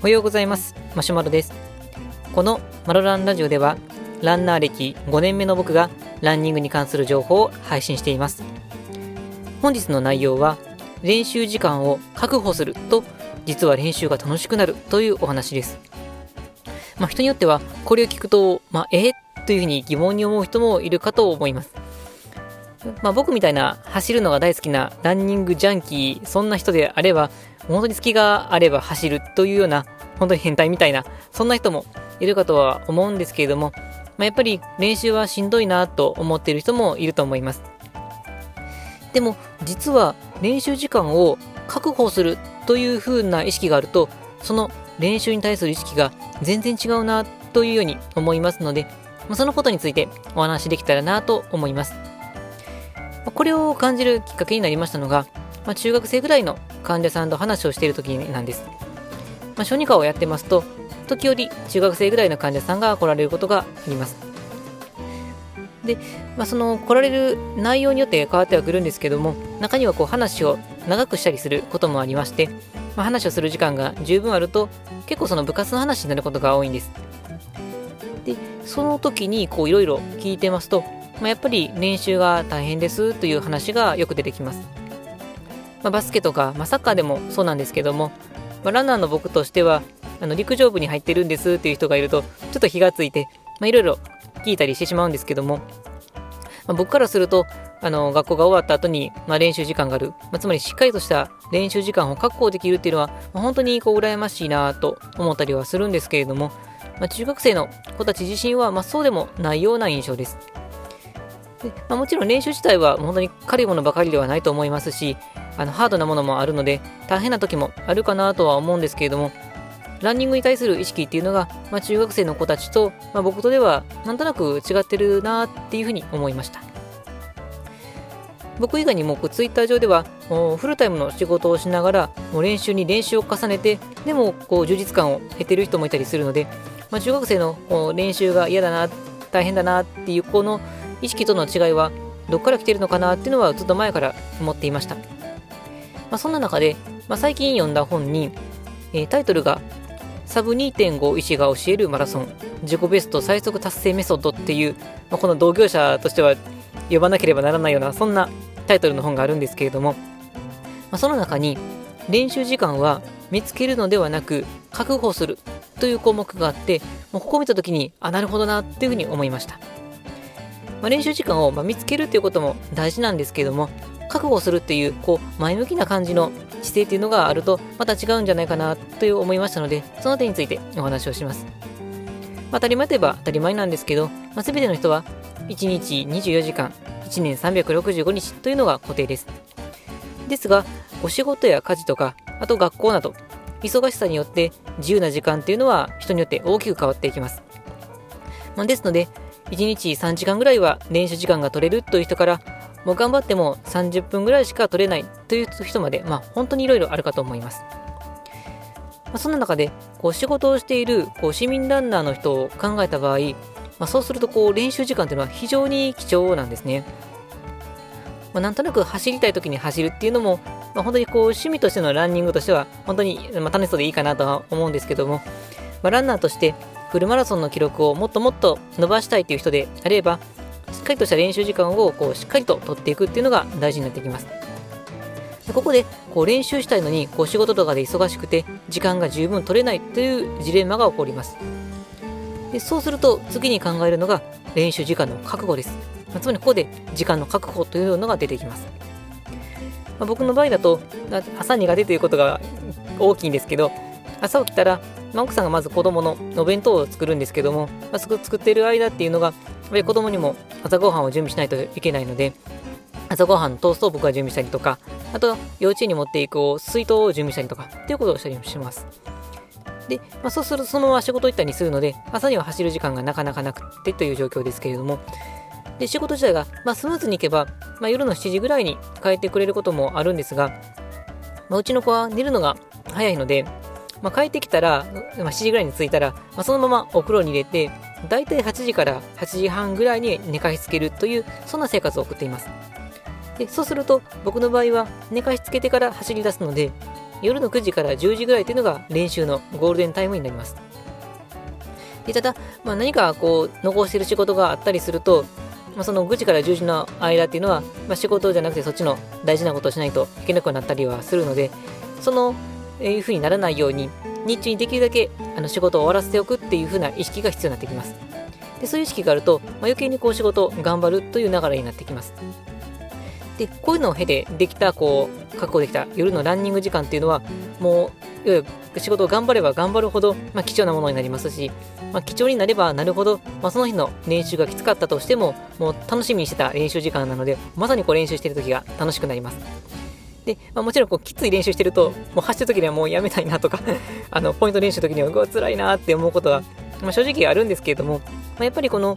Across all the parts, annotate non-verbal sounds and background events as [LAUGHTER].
おはようございます。マシュマロです。このマロランラジオではランナー歴5年目の僕がランニングに関する情報を配信しています。本日の内容は練習時間を確保すると実は練習が楽しくなるというお話です。まあ、人によってはこれを聞くと、まあ、えというふうに疑問に思う人もいるかと思います。まあ、僕みたいな走るのが大好きなランニングジャンキー、そんな人であれば、本当に隙があれば走るというような、本当に変態みたいな、そんな人もいるかとは思うんですけれども、まあ、やっぱり練習はしんどいなと思っている人もいると思います。でも、実は練習時間を確保するという風な意識があると、その練習に対する意識が全然違うなというように思いますので、まそのことについてお話しできたらなと思います。これを感じるきっかけになりましたのが、まあ、中学生ぐらいの患者さんと話をしている時なんです。まあ、小児科をやってますと、時折中学生ぐらいの患者さんが来られることがあります。で、まあ、その来られる内容によって変わってはくるんですけども、中にはこう話を長くしたりすることもありまして、まあ、話をする時間が十分あると、結構その部活の話になることが多いんです。で、その時にこういろいろ聞いてますと、まあ、やっぱり練習が大変ですという話がよく出てきます。まあ、バスケとか、まあ、サッカーでもそうなんですけども、まあ、ランナーの僕としては、あの陸上部に入ってるんですっていう人がいると、ちょっと火がついて、いろいろ聞いたりしてしまうんですけども、まあ、僕からすると、あの学校が終わった後に、まあ、練習時間がある、まあ、つまりしっかりとした練習時間を確保できるっていうのは、まあ、本当にこう羨ましいなと思ったりはするんですけれども、ま、中学生の子たち自身は、ま、そうでもないような印象です。でまあ、もちろん練習自体は本当に軽いものばかりではないと思いますし、あのハードなものもあるので、大変な時もあるかなとは思うんですけれども、ランニングに対する意識っていうのが、まあ、中学生の子たちと、まあ、僕とではなんとなく違ってるなっていうふうに思いました。僕以外にもツイッター上ではフルタイムの仕事をしながらもう練習に練習を重ねてでもこう充実感を得てる人もいたりするので、まあ、中学生の練習が嫌だな大変だなっていうこの意識との違いはどっから来てるのかなっていうのはずっと前から思っていました、まあ、そんな中で、まあ、最近読んだ本に、えー、タイトルがサブ2.5医師が教えるマラソン自己ベスト最速達成メソッドっていう、まあ、この同業者としては呼ばなければならないようなそんなタイトルの本があるんですけれども、まあ、その中に練習時間は見つけるのではなく確保するという項目があってもうここを見た時にあなるほどなっていうふうに思いました、まあ、練習時間をま見つけるということも大事なんですけども覚悟するっていうこう前向きな感じの姿勢っていうのがあるとまた違うんじゃないかなという思いましたのでその点についてお話をします、まあ、当たり前といえば当たり前なんですけど、まあ、全ての人は1日24時間1年365日というのが固定です。ですが、お仕事や家事とか、あと学校など、忙しさによって自由な時間っていうのは人によって大きく変わっていきます。まあ、ですので、1日3時間ぐらいは練習時間が取れるという人から、もう頑張っても30分ぐらいしか取れないという人まで、まあ、本当にいろいろあるかと思います。まあ、そんな中で、こう仕事をしているこう市民ランナーの人を考えた場合、まあ、そうするとこう練習時間というのは非常に貴重なんですね。まあ、なんとなく走りたい時に走るっていうのも、まあ、本当にこう趣味としてのランニングとしては本当に、楽しそうでいいかなとは思うんですけども、まランナーとしてフルマラソンの記録をもっともっと伸ばしたいという人であればしっかりとした練習時間をこうしっかりと取っていくっていうのが大事になってきます。でここでこう練習したいのにこう仕事とかで忙しくて時間が十分取れないというジレンマが起こります。でそうすると次に考えるのが練習時間の確保です。つまりここで時間の確保というのが出てきます。まあ、僕の場合だと朝苦手ということが大きいんですけど朝起きたら、まあ、奥さんがまず子供のお弁当を作るんですけども、まあ、作っている間っていうのがやっぱり子供にも朝ごはんを準備しないといけないので朝ごはんのトーストを僕が準備したりとかあと幼稚園に持っていく水筒を準備したりとかっていうことをしたりもします。で、まあ、そうするとそのまま仕事行ったりするので、朝には走る時間がなかなかなくてという状況ですけれども、で仕事自体が、まあ、スムーズにいけば、まあ、夜の7時ぐらいに帰ってくれることもあるんですが、まあ、うちの子は寝るのが早いので、まあ、帰ってきたら、まあ、7時ぐらいに着いたら、まあ、そのままお風呂に入れて、だいたい8時から8時半ぐらいに寝かしつけるという、そんな生活を送っています。でそうすると僕の場合は寝かしつけてから走り出すので夜の9時から10時ぐらいというのが練習のゴールデンタイムになります。でただ、まあ、何かこう残している仕事があったりすると、まあ、その9時から10時の間っていうのは、まあ、仕事じゃなくてそっちの大事なことをしないといけなくなったりはするのでそのいうふうにならないように日中にできるだけあの仕事を終わらせておくっていうふうな意識が必要になってきます。でそういう意識があると、まあ、余計にこう仕事を頑張るという流れになってきます。でこういうのを経てできたこう確保できた夜のランニング時間っていうのはもう仕事を頑張れば頑張るほど、まあ、貴重なものになりますし、まあ、貴重になればなるほど、まあ、その日の練習がきつかったとしてももう楽しみにしてた練習時間なのでまさにこう練習してる時が楽しくなりますで、まあ、もちろんこうきつい練習してるともう走る時にはもうやめたいなとか [LAUGHS] あのポイント練習の時にはうわ辛いなって思うことは、まあ、正直あるんですけれども、まあ、やっぱりこの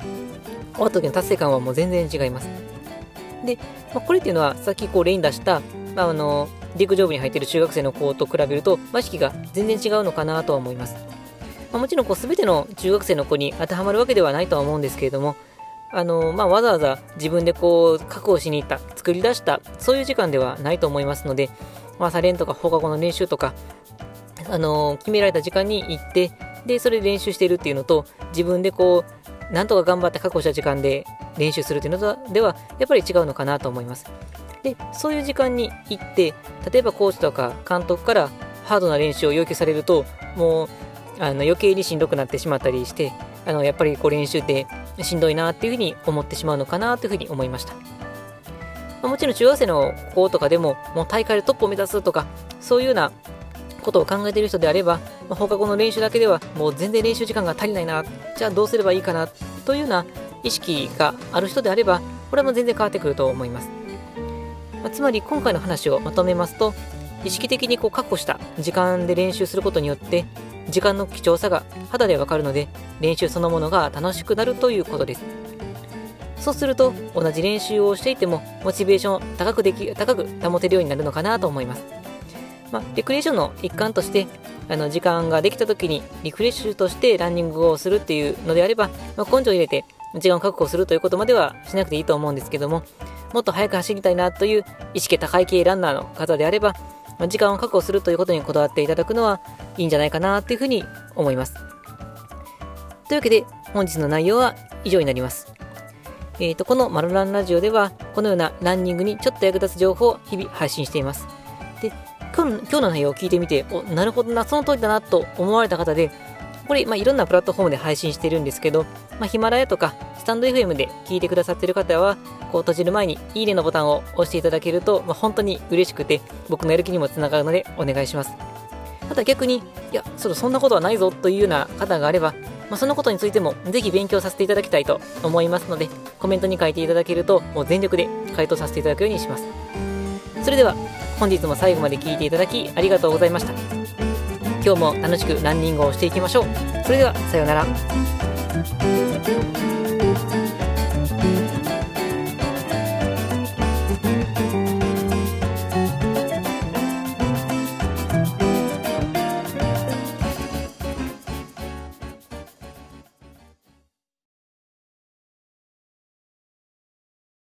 終わった時の達成感はもう全然違いますで、まあ、これっていうのはさっきこう例に出した、まあ、あの陸上部に入ってる中学生の子と比べると、まあ、意識が全然違うのかなとは思います。まあ、もちろんこう全ての中学生の子に当てはまるわけではないとは思うんですけれども、あのまあ、わざわざ自分でこう確保しに行った、作り出した、そういう時間ではないと思いますので、まあ、サレンとか放課後の練習とか、あの決められた時間に行って、で、それで練習しているっていうのと、自分でこう、なんとか頑張って確保した時間で練習するっていうのとでは、やっぱり違うのかなと思います。で、そういう時間に行って、例えばコーチとか監督からハードな練習を要求されると、もうあの余計にしんどくなってしまったりして、あのやっぱりこう練習ってしんどいなっていうふうに思ってしまうのかなというふうに思いました。まあ、もちろん中学生の子とかでも、もう大会でトップを目指すとか、そういうようなことを考えている人であれば、まあ、放課後の練習だけではもう全然練習時間が足りないな、じゃあどうすればいいかなというような意識がある人であれば、これも全然変わってくると思います。まあ、つまり今回の話をまとめますと意識的にこう確保した時間で練習することによって時間の貴重さが肌でわかるので練習そのものが楽しくなるということです。そうすると同じ練習をしていてもモチベーションを高くでき高く保てるようになるのかなと思います。まあ、レクリエーションの一環としてあの時間ができた時にリフレッシュとしてランニングをするっていうのであれば、まあ、根性を入れて時間を確保するということまではしなくていいと思うんですけどももっと速く走りたいなという意識高い系ランナーの方であれば、ま時間を確保するということにこだわっていただくのはいいんじゃないかなというふうに思います。というわけで本日の内容は以上になります。えーと、このマロランラジオではこのようなランニングにちょっと役立つ情報を日々配信しています。で、今日の内容を聞いてみて、お、なるほどな、その通りだなと思われた方で、これ、まあ、いろんなプラットフォームで配信してるんですけど、まあ、ヒマラヤとかスタンド FM で聞いてくださってる方は、こう閉じる前にいいねのボタンを押していただけると、まあ、本当に嬉しくて、僕のやる気にもつながるのでお願いします。また逆に、いや、そそんなことはないぞというような方があれば、まあ、そのことについてもぜひ勉強させていただきたいと思いますので、コメントに書いていただけると、もう全力で回答させていただくようにします。それでは、本日も最後まで聞いていただきありがとうございました。今日も楽しくランニングをしていきましょう。それでは、さようなら。